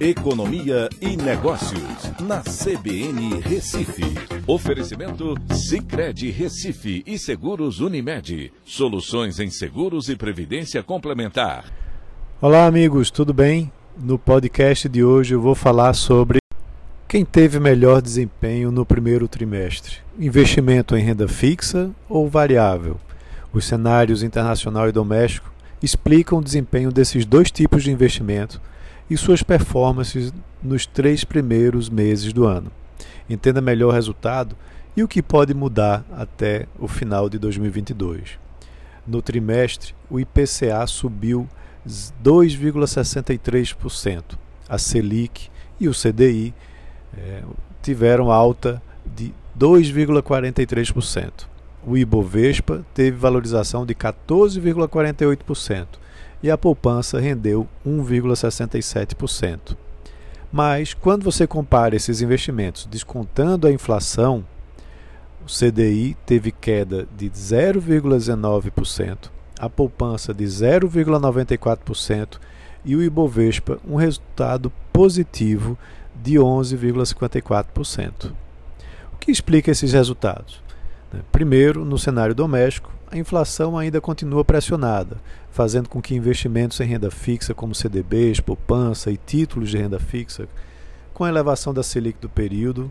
Economia e Negócios, na CBN Recife. Oferecimento Cicred Recife e Seguros Unimed. Soluções em seguros e previdência complementar. Olá, amigos, tudo bem? No podcast de hoje eu vou falar sobre quem teve melhor desempenho no primeiro trimestre: investimento em renda fixa ou variável. Os cenários internacional e doméstico explicam o desempenho desses dois tipos de investimento e suas performances nos três primeiros meses do ano. Entenda melhor o resultado e o que pode mudar até o final de 2022. No trimestre, o IPCA subiu 2,63%. A Selic e o CDI é, tiveram alta de 2,43%. O Ibovespa teve valorização de 14,48% e a poupança rendeu 1,67%. Mas, quando você compara esses investimentos descontando a inflação, o CDI teve queda de 0,19%, a poupança de 0,94% e o Ibovespa um resultado positivo de 11,54%. O que explica esses resultados? Primeiro, no cenário doméstico, a inflação ainda continua pressionada, fazendo com que investimentos em renda fixa, como CDBs, poupança e títulos de renda fixa, com a elevação da Selic do período,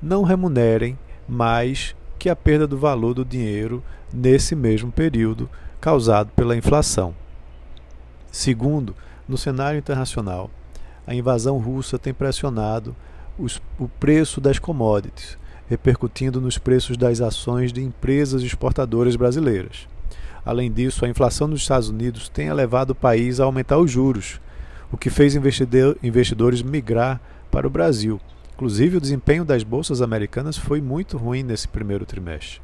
não remunerem mais que a perda do valor do dinheiro nesse mesmo período causado pela inflação. Segundo, no cenário internacional, a invasão russa tem pressionado os, o preço das commodities, repercutindo nos preços das ações de empresas exportadoras brasileiras. Além disso, a inflação nos Estados Unidos tem levado o país a aumentar os juros, o que fez investidores migrar para o Brasil. Inclusive, o desempenho das bolsas americanas foi muito ruim nesse primeiro trimestre.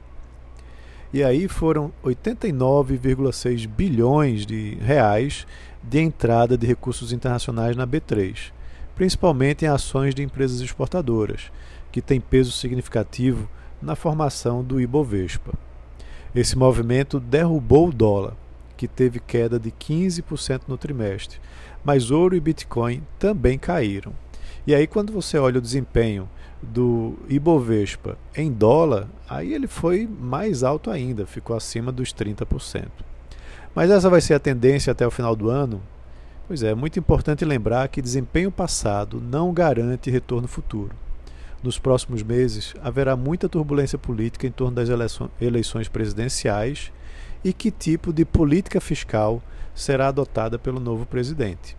E aí foram 89,6 bilhões de reais de entrada de recursos internacionais na B3, principalmente em ações de empresas exportadoras, que tem peso significativo na formação do Ibovespa. Esse movimento derrubou o dólar, que teve queda de 15% no trimestre, mas ouro e Bitcoin também caíram. E aí, quando você olha o desempenho do Ibovespa em dólar, aí ele foi mais alto ainda, ficou acima dos 30%. Mas essa vai ser a tendência até o final do ano? Pois é, é muito importante lembrar que desempenho passado não garante retorno futuro nos próximos meses haverá muita turbulência política em torno das eleições presidenciais e que tipo de política fiscal será adotada pelo novo presidente.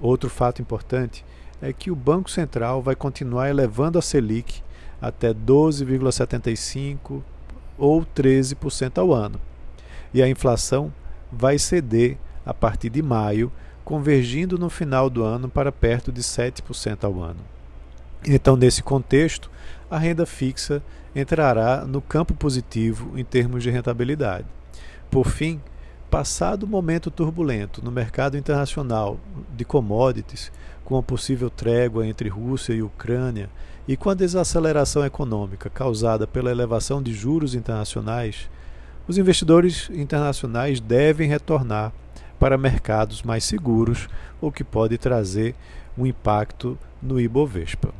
Outro fato importante é que o Banco Central vai continuar elevando a Selic até 12,75% ou 13% ao ano. E a inflação vai ceder a partir de maio, convergindo no final do ano para perto de 7% ao ano. Então, nesse contexto, a renda fixa entrará no campo positivo em termos de rentabilidade. Por fim, passado o momento turbulento no mercado internacional de commodities, com a possível trégua entre Rússia e Ucrânia e com a desaceleração econômica causada pela elevação de juros internacionais, os investidores internacionais devem retornar para mercados mais seguros, o que pode trazer um impacto no Ibovespa.